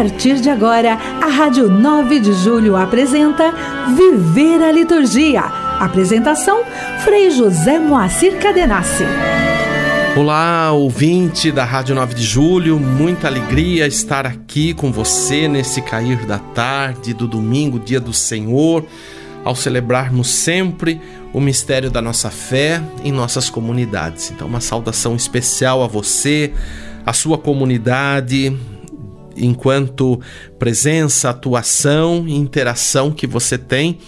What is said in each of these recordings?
partir de agora, a Rádio 9 de Julho apresenta Viver a Liturgia. Apresentação: Frei José Moacir Cadenassi. Olá, ouvinte da Rádio 9 de Julho, muita alegria estar aqui com você nesse cair da tarde do domingo, dia do Senhor, ao celebrarmos sempre o mistério da nossa fé em nossas comunidades. Então, uma saudação especial a você, a sua comunidade, enquanto presença, atuação e interação que você tem,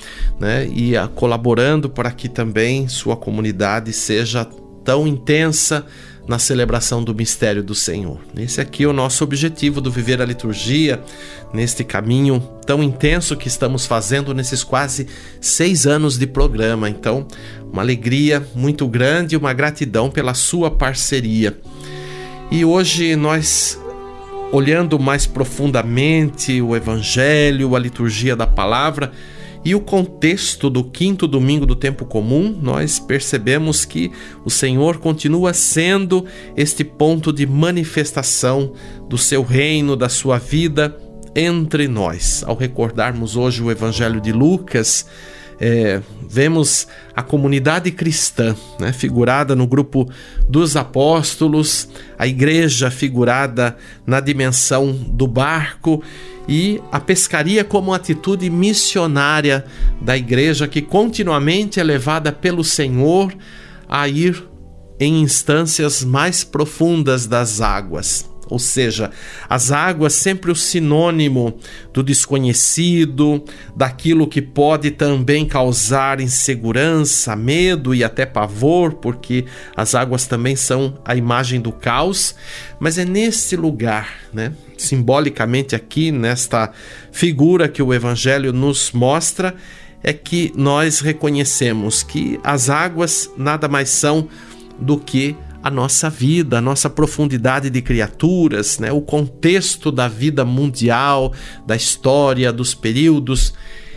né? E a, colaborando para que também sua comunidade seja tão intensa na celebração do mistério do Senhor. Esse aqui é o nosso objetivo do viver a liturgia, neste caminho tão intenso que estamos fazendo nesses quase seis anos de programa. Então, uma alegria muito grande e uma gratidão pela sua parceria. E hoje nós, olhando mais profundamente o Evangelho, a liturgia da palavra, e o contexto do quinto domingo do tempo comum, nós percebemos que o Senhor continua sendo este ponto de manifestação do seu reino, da sua vida entre nós. Ao recordarmos hoje o Evangelho de Lucas, é, vemos a comunidade cristã, né, figurada no grupo dos apóstolos, a igreja figurada na dimensão do barco e a pescaria como atitude missionária da igreja que continuamente é levada pelo Senhor a ir em instâncias mais profundas das águas. Ou seja, as águas sempre o sinônimo do desconhecido, daquilo que pode também causar insegurança, medo e até pavor, porque as águas também são a imagem do caos, mas é nesse lugar, né, simbolicamente aqui nesta figura que o evangelho nos mostra, é que nós reconhecemos que as águas nada mais são do que a nossa vida, a nossa profundidade de criaturas, né? o contexto da vida mundial, da história, dos períodos.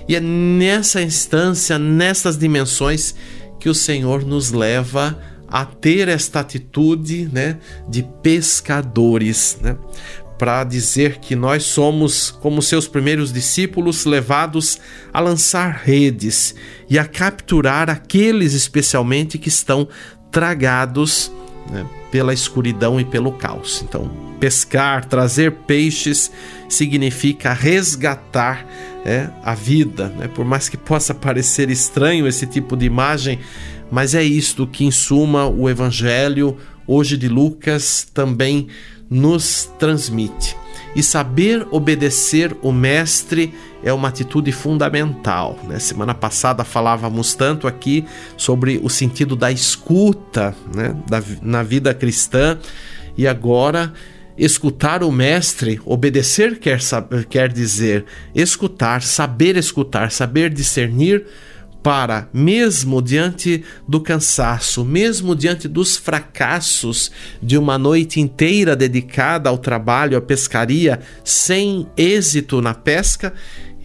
E é nessa instância, nessas dimensões, que o Senhor nos leva a ter esta atitude né, de pescadores. Né? para dizer que nós somos, como seus primeiros discípulos, levados a lançar redes e a capturar aqueles especialmente que estão tragados né, pela escuridão e pelo caos. Então, pescar, trazer peixes, significa resgatar é, a vida. Né? Por mais que possa parecer estranho esse tipo de imagem, mas é isto que, em suma, o Evangelho, hoje de Lucas, também nos transmite. E saber obedecer o Mestre é uma atitude fundamental. Né? Semana passada falávamos tanto aqui sobre o sentido da escuta né? da, na vida cristã, e agora escutar o Mestre, obedecer quer, quer dizer escutar, saber escutar, saber discernir para, mesmo diante do cansaço, mesmo diante dos fracassos de uma noite inteira dedicada ao trabalho, à pescaria, sem êxito na pesca,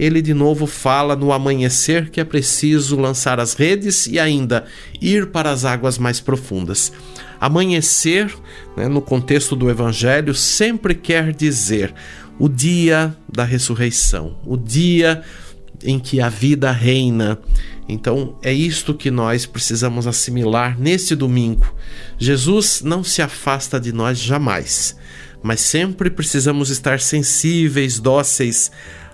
ele de novo fala no amanhecer que é preciso lançar as redes e ainda ir para as águas mais profundas. Amanhecer, né, no contexto do Evangelho, sempre quer dizer o dia da ressurreição, o dia em que a vida reina, então é isto que nós precisamos assimilar nesse domingo. Jesus não se afasta de nós jamais, mas sempre precisamos estar sensíveis, dóceis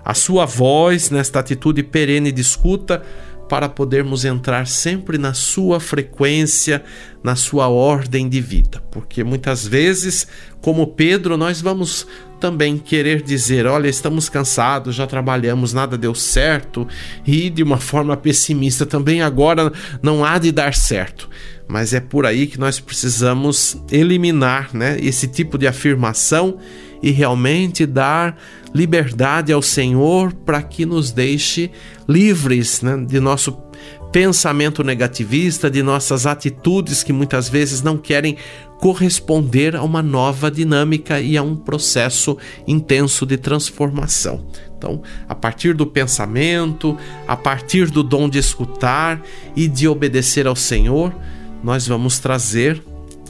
à sua voz nesta atitude perene de escuta para podermos entrar sempre na sua frequência, na sua ordem de vida. Porque muitas vezes, como Pedro, nós vamos também querer dizer: olha, estamos cansados, já trabalhamos, nada deu certo, e de uma forma pessimista também agora não há de dar certo. Mas é por aí que nós precisamos eliminar né, esse tipo de afirmação e realmente dar liberdade ao Senhor para que nos deixe livres né, de nosso pensamento negativista, de nossas atitudes que muitas vezes não querem corresponder a uma nova dinâmica e a um processo intenso de transformação. Então, a partir do pensamento, a partir do dom de escutar e de obedecer ao Senhor, nós vamos trazer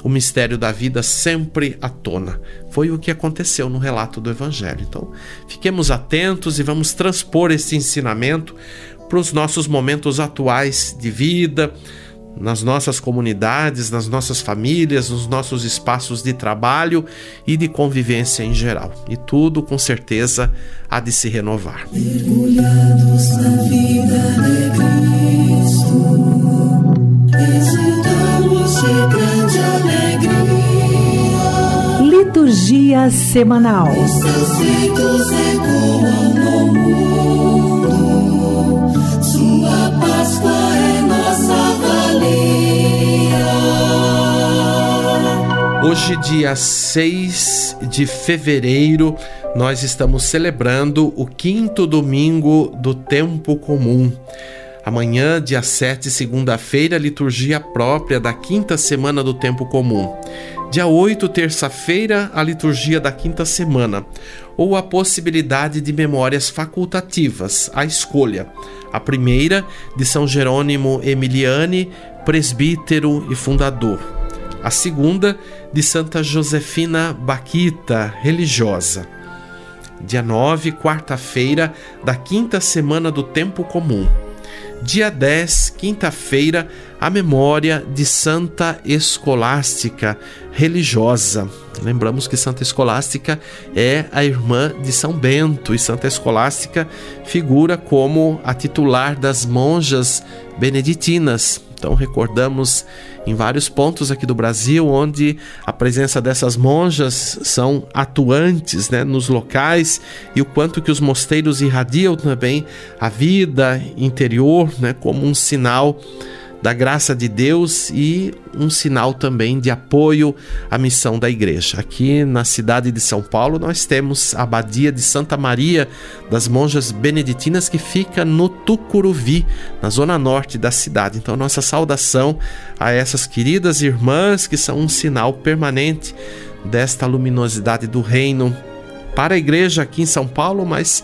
o mistério da vida sempre à tona. Foi o que aconteceu no relato do Evangelho. Então, fiquemos atentos e vamos transpor esse ensinamento para os nossos momentos atuais de vida, nas nossas comunidades, nas nossas famílias, nos nossos espaços de trabalho e de convivência em geral. E tudo, com certeza, há de se renovar. Mergulhados na vida de Cristo, é nossa Hoje, dia 6 de fevereiro, nós estamos celebrando o quinto domingo do tempo comum. Amanhã, dia 7, segunda-feira, liturgia própria da quinta semana do tempo comum. Dia 8, terça-feira, a liturgia da quinta semana, ou a possibilidade de memórias facultativas, a escolha. A primeira, de São Jerônimo Emiliani, presbítero e fundador a segunda de Santa Josefina Baquita, religiosa. Dia 9, quarta-feira da quinta semana do tempo comum. Dia 10, quinta-feira, a memória de Santa Escolástica, religiosa. Lembramos que Santa Escolástica é a irmã de São Bento e Santa Escolástica figura como a titular das monjas beneditinas. Então recordamos em vários pontos aqui do Brasil onde a presença dessas monjas são atuantes né, nos locais e o quanto que os mosteiros irradiam também a vida interior né, como um sinal da graça de Deus e um sinal também de apoio à missão da igreja. Aqui na cidade de São Paulo, nós temos a Abadia de Santa Maria das Monjas Beneditinas que fica no Tucuruvi, na zona norte da cidade. Então, nossa saudação a essas queridas irmãs que são um sinal permanente desta luminosidade do reino para a igreja aqui em São Paulo, mas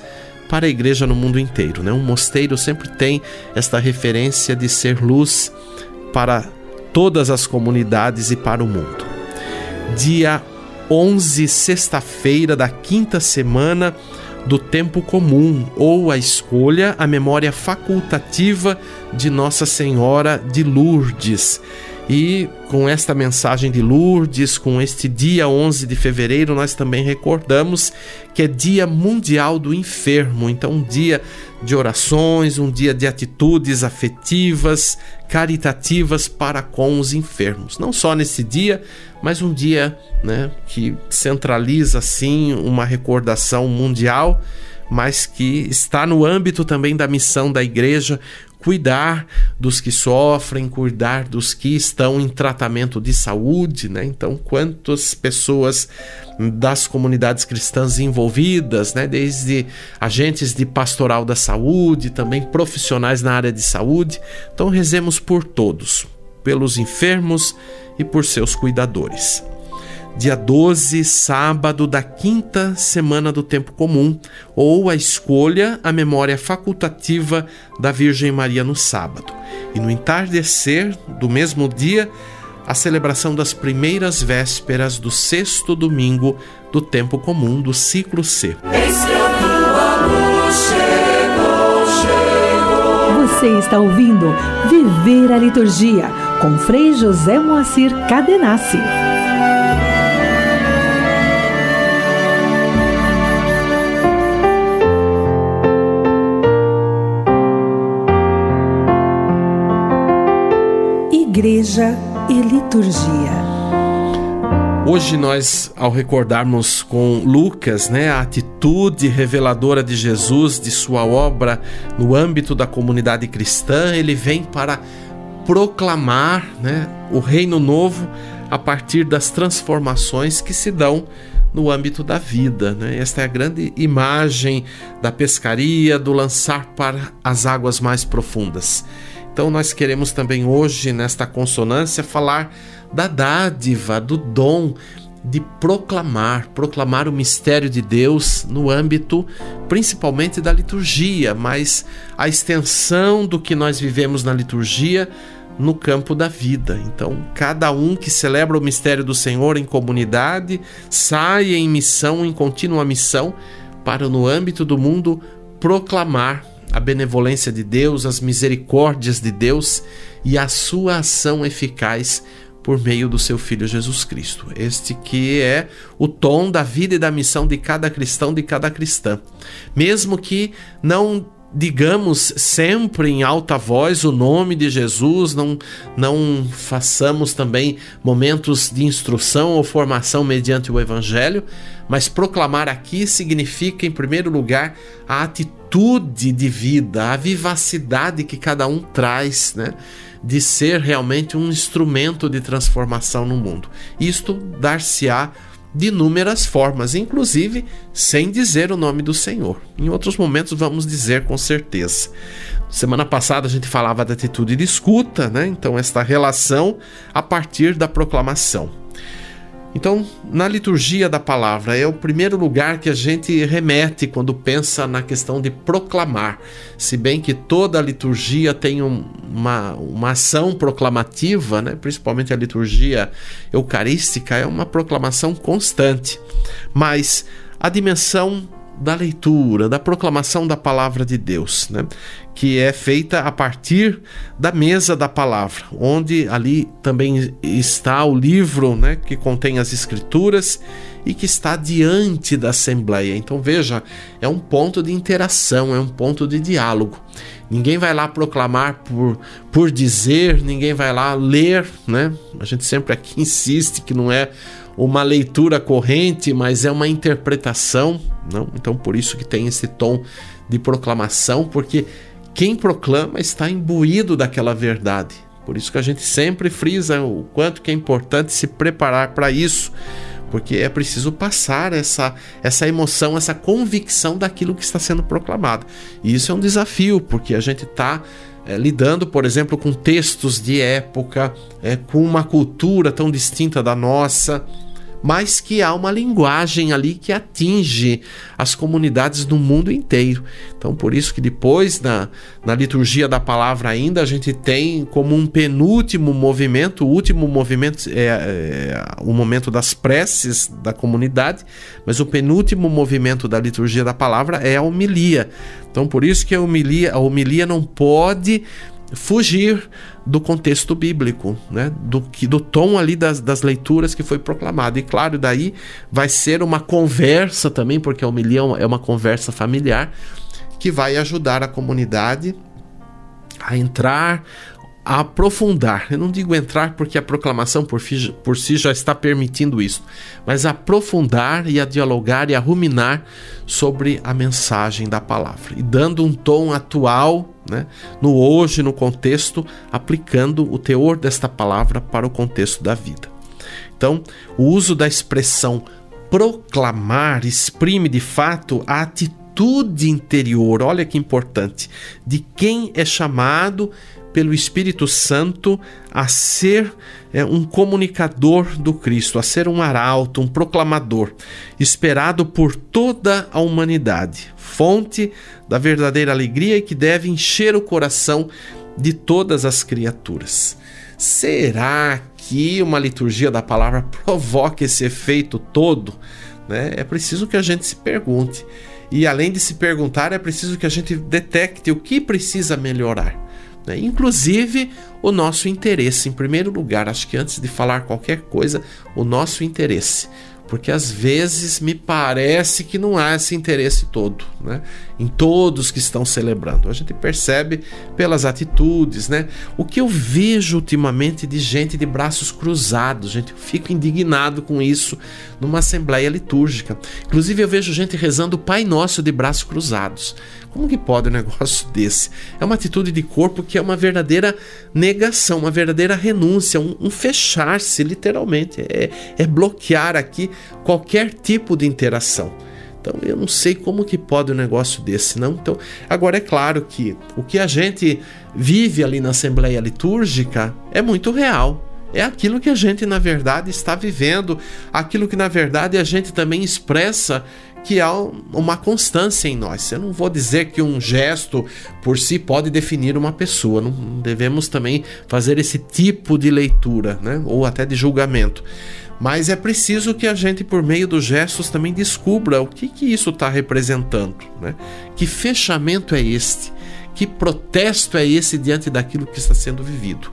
para a igreja no mundo inteiro. Né? Um mosteiro sempre tem esta referência de ser luz para todas as comunidades e para o mundo. Dia 11, sexta-feira da quinta semana do tempo comum, ou a escolha, a memória facultativa de Nossa Senhora de Lourdes. E com esta mensagem de Lourdes, com este dia 11 de fevereiro, nós também recordamos que é Dia Mundial do Enfermo. Então, um dia de orações, um dia de atitudes afetivas, caritativas para com os enfermos. Não só nesse dia, mas um dia né, que centraliza assim uma recordação mundial mas que está no âmbito também da missão da igreja cuidar dos que sofrem, cuidar dos que estão em tratamento de saúde, né? Então, quantas pessoas das comunidades cristãs envolvidas, né? Desde agentes de pastoral da saúde, também profissionais na área de saúde. Então, rezemos por todos, pelos enfermos e por seus cuidadores dia 12, sábado da quinta semana do tempo comum, ou a escolha, a memória facultativa da Virgem Maria no sábado. E no entardecer do mesmo dia, a celebração das primeiras vésperas do sexto domingo do tempo comum do ciclo C. Você está ouvindo Viver a Liturgia com Frei José Moacir Cadenassi. Igreja e Liturgia. Hoje nós, ao recordarmos com Lucas, né, a atitude reveladora de Jesus, de sua obra no âmbito da comunidade cristã, ele vem para proclamar, né, o reino novo a partir das transformações que se dão no âmbito da vida. Né? Esta é a grande imagem da pescaria, do lançar para as águas mais profundas. Então, nós queremos também hoje, nesta consonância, falar da dádiva, do dom de proclamar, proclamar o mistério de Deus no âmbito principalmente da liturgia, mas a extensão do que nós vivemos na liturgia no campo da vida. Então, cada um que celebra o mistério do Senhor em comunidade sai em missão, em contínua missão, para no âmbito do mundo proclamar a benevolência de Deus, as misericórdias de Deus e a sua ação eficaz por meio do seu filho Jesus Cristo. Este que é o tom da vida e da missão de cada cristão, de cada cristã. Mesmo que não digamos sempre em alta voz o nome de Jesus, não, não façamos também momentos de instrução ou formação mediante o Evangelho, mas proclamar aqui significa, em primeiro lugar, a atitude de vida, a vivacidade que cada um traz, né? De ser realmente um instrumento de transformação no mundo. Isto dar-se-á de inúmeras formas, inclusive sem dizer o nome do Senhor. Em outros momentos vamos dizer com certeza. Semana passada a gente falava da atitude de escuta, né? Então esta relação a partir da proclamação. Então, na liturgia da palavra, é o primeiro lugar que a gente remete quando pensa na questão de proclamar. Se bem que toda a liturgia tem um, uma, uma ação proclamativa, né? principalmente a liturgia eucarística, é uma proclamação constante. Mas a dimensão da leitura, da proclamação da palavra de Deus, né? que é feita a partir da mesa da palavra, onde ali também está o livro né? que contém as escrituras e que está diante da assembleia. Então veja, é um ponto de interação, é um ponto de diálogo. Ninguém vai lá proclamar por, por dizer, ninguém vai lá ler, né? A gente sempre aqui insiste que não é uma leitura corrente, mas é uma interpretação, não? Então por isso que tem esse tom de proclamação, porque quem proclama está imbuído daquela verdade. Por isso que a gente sempre frisa o quanto que é importante se preparar para isso, porque é preciso passar essa, essa emoção, essa convicção daquilo que está sendo proclamado. E isso é um desafio, porque a gente está é, lidando, por exemplo, com textos de época, é, com uma cultura tão distinta da nossa mas que há uma linguagem ali que atinge as comunidades do mundo inteiro. Então, por isso que depois, na, na liturgia da palavra ainda, a gente tem como um penúltimo movimento, o último movimento é, é o momento das preces da comunidade, mas o penúltimo movimento da liturgia da palavra é a homilia. Então, por isso que a homilia, a homilia não pode fugir do contexto bíblico, né? do, do tom ali das, das leituras que foi proclamado. E claro, daí vai ser uma conversa também, porque a homilia é uma conversa familiar, que vai ajudar a comunidade a entrar a aprofundar. Eu não digo entrar porque a proclamação por, por, si já está permitindo isso, mas aprofundar e a dialogar e a ruminar sobre a mensagem da palavra e dando um tom atual, né, no hoje, no contexto, aplicando o teor desta palavra para o contexto da vida. Então, o uso da expressão proclamar exprime de fato a atitude interior, olha que importante, de quem é chamado pelo Espírito Santo a ser é, um comunicador do Cristo, a ser um arauto, um proclamador, esperado por toda a humanidade, fonte da verdadeira alegria e que deve encher o coração de todas as criaturas. Será que uma liturgia da palavra provoca esse efeito todo? Né? É preciso que a gente se pergunte. E além de se perguntar, é preciso que a gente detecte o que precisa melhorar. Né? Inclusive o nosso interesse, em primeiro lugar, acho que antes de falar qualquer coisa, o nosso interesse porque às vezes me parece que não há esse interesse todo, né? Em todos que estão celebrando. A gente percebe pelas atitudes, né? O que eu vejo ultimamente de gente de braços cruzados, gente, eu fico indignado com isso numa assembleia litúrgica. Inclusive eu vejo gente rezando o Pai Nosso de braços cruzados. Como que pode um negócio desse? É uma atitude de corpo que é uma verdadeira negação, uma verdadeira renúncia, um, um fechar-se, literalmente. É, é bloquear aqui qualquer tipo de interação. Então eu não sei como que pode um negócio desse, não. Então, agora é claro que o que a gente vive ali na Assembleia Litúrgica é muito real. É aquilo que a gente na verdade está vivendo, aquilo que na verdade a gente também expressa que há uma constância em nós. Eu não vou dizer que um gesto por si pode definir uma pessoa, não devemos também fazer esse tipo de leitura, né? ou até de julgamento. Mas é preciso que a gente, por meio dos gestos, também descubra o que, que isso está representando. Né? Que fechamento é este? Que protesto é esse diante daquilo que está sendo vivido?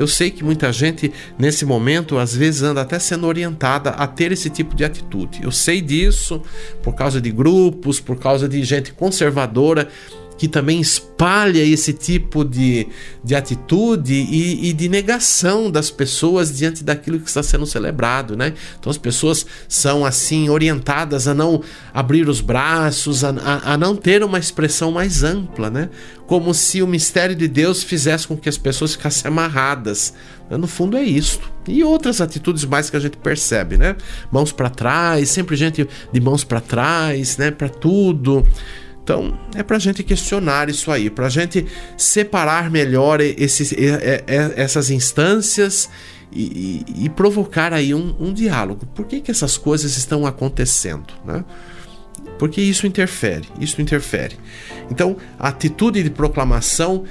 Eu sei que muita gente nesse momento às vezes anda até sendo orientada a ter esse tipo de atitude. Eu sei disso por causa de grupos, por causa de gente conservadora que também espalha esse tipo de, de atitude e, e, de negação das pessoas diante daquilo que está sendo celebrado, né? Então as pessoas são assim orientadas a não abrir os braços, a, a, a não ter uma expressão mais ampla, né? Como se o mistério de Deus fizesse com que as pessoas ficassem amarradas. No fundo é isto. E outras atitudes mais que a gente percebe, né? Mãos para trás, sempre gente de mãos para trás, né? Para tudo. Então, é para a gente questionar isso aí, para a gente separar melhor esses, essas instâncias e, e, e provocar aí um, um, diálogo. Por que, que essas coisas estão acontecendo? Né? Porque isso interfere, isso interfere. Então, a atitude de proclamação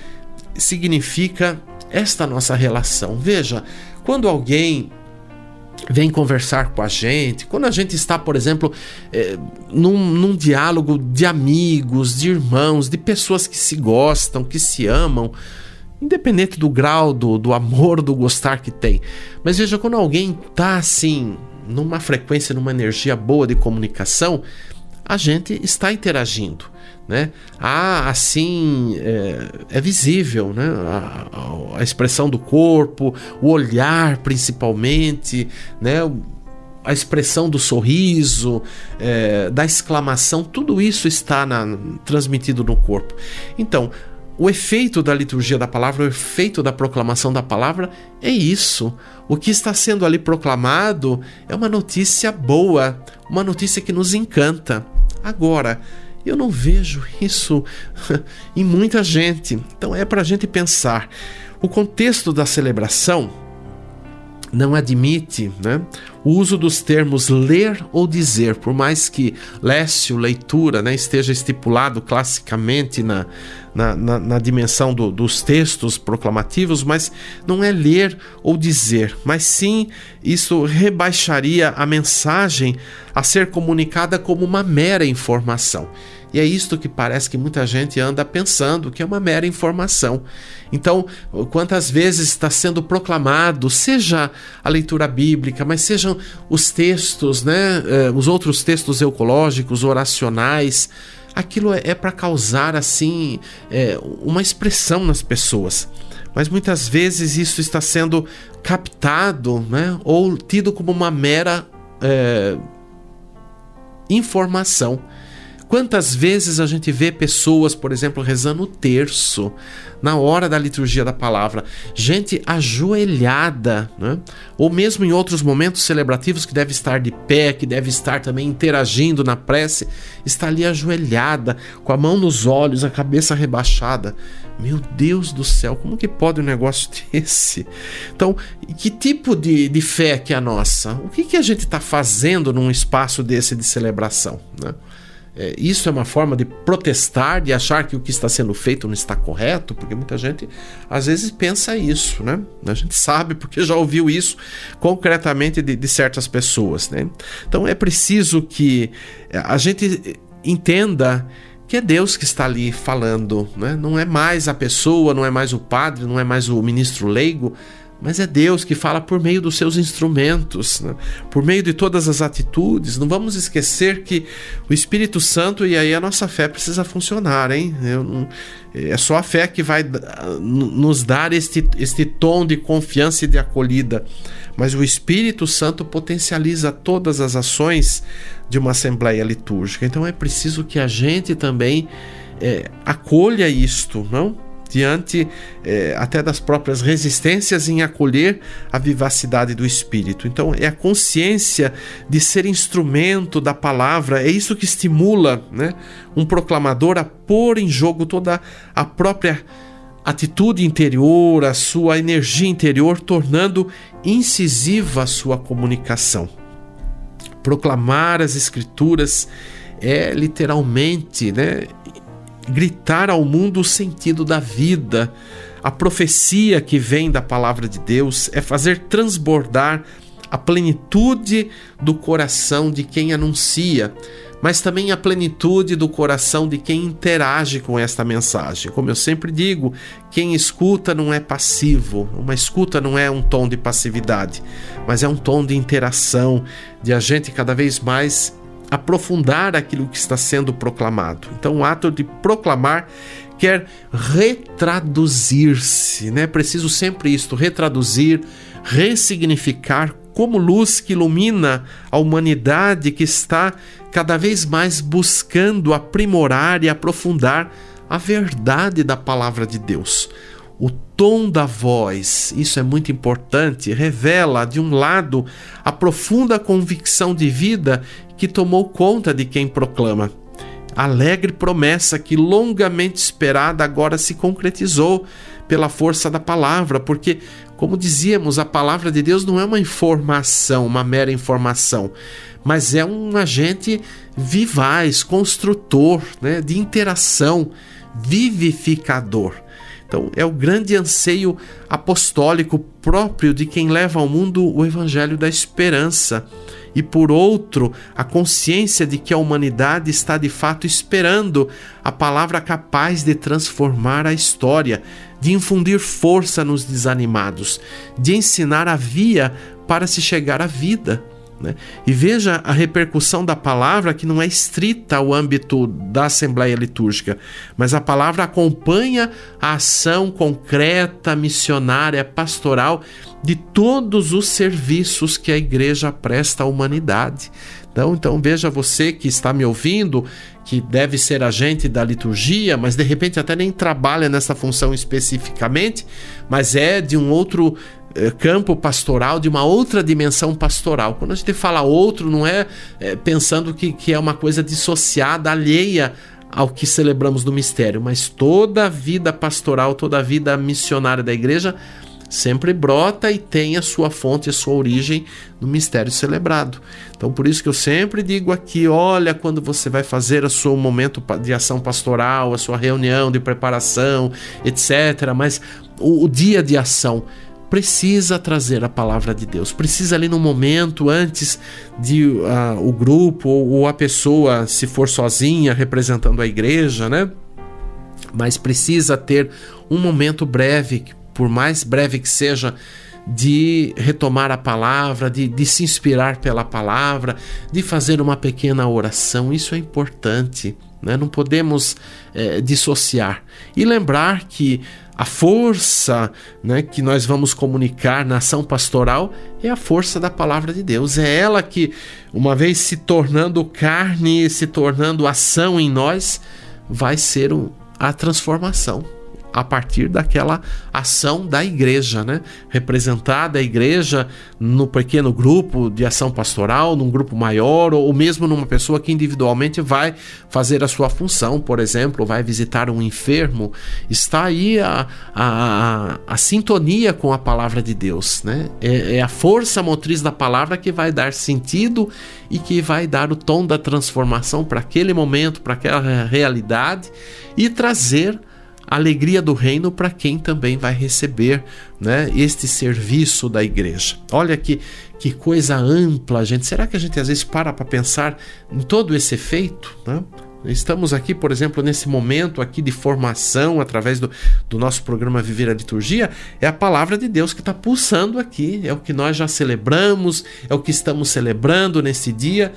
significa esta nossa relação. Veja, quando alguém vem conversar com a gente, quando a gente está, por exemplo, é, num, num, diálogo de amigos, de irmãos, de pessoas que se gostam, que se amam, independente do grau do, do amor, do gostar que tem. Mas veja, quando alguém está assim, numa frequência, numa energia boa de comunicação, a gente está interagindo né? Há assim é, é visível, né? A, a, expressão do corpo, o olhar principalmente, né? A expressão do sorriso, é, da exclamação, tudo isso está na, transmitido no corpo. Então, o efeito da liturgia da palavra, o efeito da proclamação da palavra é isso. O que está sendo ali proclamado é uma notícia boa, uma notícia que nos encanta. Agora, eu não vejo isso em muita gente. Então é para a gente pensar. O contexto da celebração não admite né, o uso dos termos ler ou dizer, por mais que lécio, leitura, né, esteja estipulado classicamente na, na, na, na dimensão do, dos textos proclamativos, mas não é ler ou dizer, mas sim isso rebaixaria a mensagem a ser comunicada como uma mera informação. E é isto que parece que muita gente anda pensando, que é uma mera informação. Então, quantas vezes está sendo proclamado, seja a leitura bíblica, mas sejam os textos, né, eh, os outros textos ecológicos, oracionais, aquilo é, é para causar assim é, uma expressão nas pessoas. Mas muitas vezes isso está sendo captado, né, ou tido como uma mera é, informação. Quantas vezes a gente vê pessoas, por exemplo, rezando o terço na hora da liturgia da palavra, gente ajoelhada, né? ou mesmo em outros momentos celebrativos que deve estar de pé, que deve estar também interagindo na prece, está ali ajoelhada, com a mão nos olhos, a cabeça rebaixada. Meu Deus do céu, como que pode um negócio desse? Então, que tipo de, de fé que é a nossa? O que, que a gente está fazendo num espaço desse de celebração? Né? É, isso é uma forma de protestar, de achar que o que está sendo feito não está correto, porque muita gente às vezes pensa isso, né? A gente sabe porque já ouviu isso concretamente de, de certas pessoas, né? Então é preciso que a gente entenda que é Deus que está ali falando, né? não é mais a pessoa, não é mais o padre, não é mais o ministro leigo, mas é Deus que fala por meio dos seus instrumentos, né? por meio de todas as atitudes. Não vamos esquecer que o Espírito Santo, e aí a nossa fé precisa funcionar, hein? É só a fé que vai nos dar este, este tom de confiança e de acolhida. Mas o Espírito Santo potencializa todas as ações de uma assembleia litúrgica. Então é preciso que a gente também é, acolha isto, não? Diante é, até das próprias resistências em acolher a vivacidade do Espírito. Então, é a consciência de ser instrumento da palavra, é isso que estimula né, um proclamador a pôr em jogo toda a própria atitude interior, a sua energia interior, tornando incisiva a sua comunicação. Proclamar as Escrituras é literalmente, né, gritar ao mundo o sentido da vida. A profecia que vem da palavra de Deus é fazer transbordar a plenitude do coração de quem anuncia, mas também a plenitude do coração de quem interage com esta mensagem. Como eu sempre digo, quem escuta não é passivo, uma escuta não é um tom de passividade, mas é um tom de interação, de a gente cada vez mais aprofundar aquilo que está sendo proclamado. Então, o ato de proclamar quer retraduzir-se, né? Preciso sempre isto, retraduzir, ressignificar como luz que ilumina a humanidade que está cada vez mais buscando aprimorar e aprofundar a verdade da palavra de Deus. O tom da voz, isso é muito importante, revela, de um lado, a profunda convicção de vida que tomou conta de quem proclama. alegre promessa que longamente esperada agora se concretizou pela força da palavra, porque, como dizíamos, a palavra de Deus não é uma informação, uma mera informação, mas é um agente vivaz, construtor, né, de interação, vivificador. Então, é o grande anseio apostólico próprio de quem leva ao mundo o evangelho da esperança. E por outro, a consciência de que a humanidade está de fato esperando a palavra capaz de transformar a história, de infundir força nos desanimados, de ensinar a via para se chegar à vida. Né? E veja a repercussão da palavra que não é estrita ao âmbito da Assembleia Litúrgica, mas a palavra acompanha a ação concreta, missionária, pastoral de todos os serviços que a igreja presta à humanidade. Então, então veja você que está me ouvindo, que deve ser agente da liturgia, mas de repente até nem trabalha nessa função especificamente, mas é de um outro campo pastoral, de uma outra dimensão pastoral. Quando a gente fala outro, não é, é pensando que, que é uma coisa dissociada, alheia ao que celebramos no mistério, mas toda a vida pastoral, toda a vida missionária da igreja sempre brota e tem a sua fonte, a sua origem no mistério celebrado. Então, por isso que eu sempre digo aqui: olha, quando você vai fazer o seu momento de ação pastoral, a sua reunião de preparação, etc., mas o, o dia de ação precisa trazer a palavra de Deus. Precisa ali no momento antes de uh, o grupo ou, ou, a pessoa, se for sozinha, representando a igreja, né? Mas precisa ter um momento breve por mais breve que seja, de retomar a palavra, de, de se inspirar pela palavra, de fazer uma pequena oração. Isso é importante. Né? Não podemos é, dissociar. E lembrar que a força né, que nós vamos comunicar na ação pastoral é a força da palavra de Deus. É ela que, uma vez se tornando carne, se tornando ação em nós, vai ser a transformação a partir daquela ação da igreja, né? Representada a igreja no pequeno grupo de ação pastoral, num grupo maior, ou mesmo numa pessoa que individualmente vai fazer a sua função, por exemplo, vai visitar um enfermo, está aí a, a, a, a sintonia com a palavra de Deus, né? É, é a força motriz da palavra que vai dar sentido e que vai dar o tom da transformação para aquele momento, para aquela realidade e trazer alegria do reino para quem também vai receber né, este serviço da igreja. Olha que, que coisa ampla, gente. Será que a gente às vezes para para pensar em todo esse efeito? Né? Estamos aqui, por exemplo, nesse momento aqui de formação através do, do nosso programa Viver a Liturgia, é a palavra de Deus que está pulsando aqui, é o que nós já celebramos, é o que estamos celebrando nesse dia.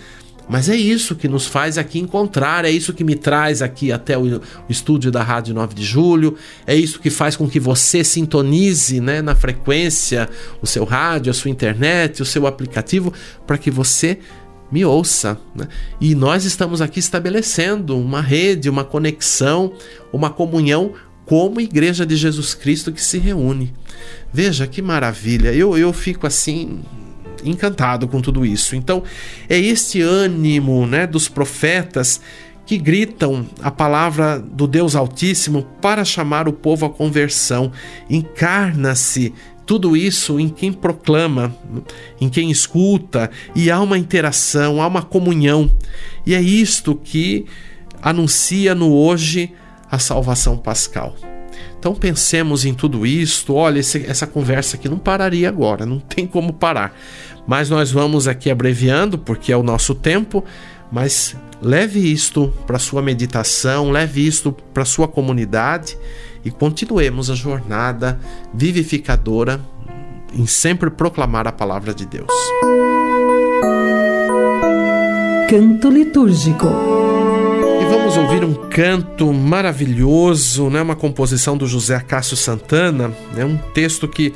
Mas é isso que nos faz aqui encontrar, é isso que me traz aqui até o, estúdio da Rádio 9 de Julho, é isso que faz com que você sintonize né, na frequência o seu rádio, a sua internet, o seu aplicativo, para que você me ouça. Né? E nós estamos aqui estabelecendo uma rede, uma conexão, uma comunhão como Igreja de Jesus Cristo que se reúne. Veja que maravilha, eu, eu fico assim encantado com tudo isso. Então, é este ânimo, né, dos profetas que gritam a palavra do Deus Altíssimo para chamar o povo à conversão. Encarna-se tudo isso em quem proclama, em quem escuta, e há uma interação, há uma comunhão. E é isto que anuncia no hoje a salvação pascal. Então pensemos em tudo isto. Olha, esse, essa conversa aqui não pararia agora, não tem como parar. Mas nós vamos aqui abreviando, porque é o nosso tempo. Mas leve isto para sua meditação, leve isto para sua comunidade e continuemos a jornada vivificadora em sempre proclamar a palavra de Deus. Canto litúrgico. E vamos ouvir um canto maravilhoso, né? uma composição do José Cássio Santana, é né? um texto que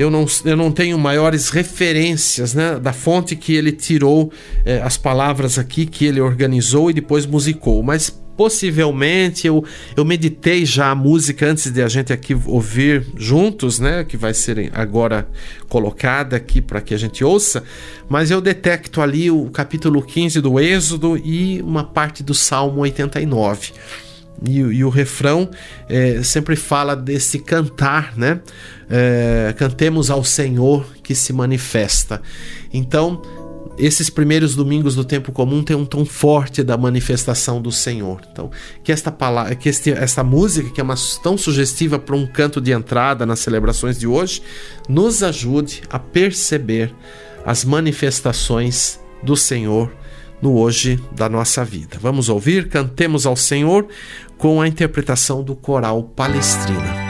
eu não, eu não tenho maiores referências né, da fonte que ele tirou eh, as palavras aqui, que ele organizou e depois musicou, mas possivelmente eu, eu meditei já a música antes de a gente aqui ouvir juntos, né? Que vai ser agora colocada aqui para que a gente ouça, mas eu detecto ali o capítulo 15 do Êxodo e uma parte do Salmo 89. E, e, o refrão é, sempre fala desse cantar, né? É, cantemos ao Senhor que se manifesta. Então, esses primeiros domingos do tempo comum tem um tom forte da manifestação do Senhor. Então, que esta palavra, que este, esta música que é uma, tão sugestiva para um canto de entrada nas celebrações de hoje, nos ajude a perceber as manifestações do Senhor no hoje da nossa vida. Vamos ouvir, cantemos ao Senhor com a interpretação do coral Palestrina.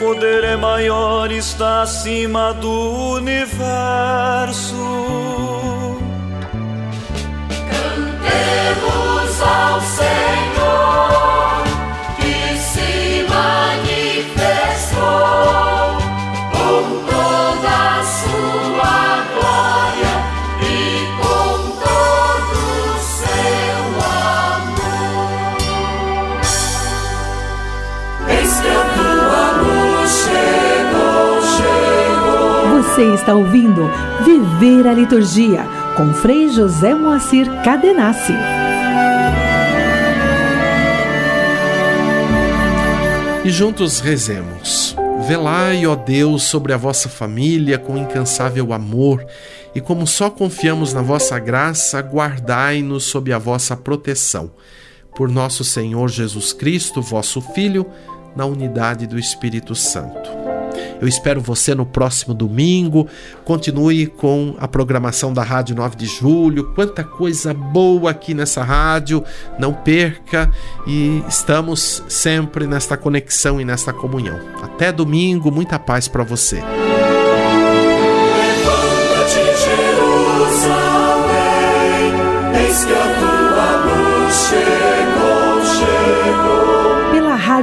poder é maior, está acima do universo. Cantemos ao Senhor Você está ouvindo Viver a Liturgia com Frei José Moacir Cadenassi. E juntos rezemos. Velai, ó Deus, sobre a vossa família com incansável amor, e como só confiamos na vossa graça, guardai-nos sob a vossa proteção. Por nosso Senhor Jesus Cristo, vosso Filho, na unidade do Espírito Santo. Eu espero você no próximo domingo. Continue com a programação da Rádio 9 de Julho. Quanta coisa boa aqui nessa rádio. Não perca e estamos sempre nesta conexão e nesta comunhão. Até domingo, muita paz para você.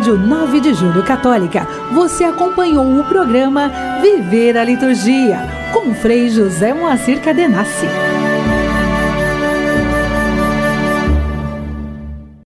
Rádio 9 de Julho Católica, você acompanhou o programa Viver a Liturgia, com Frei José Moacir Cadenassi.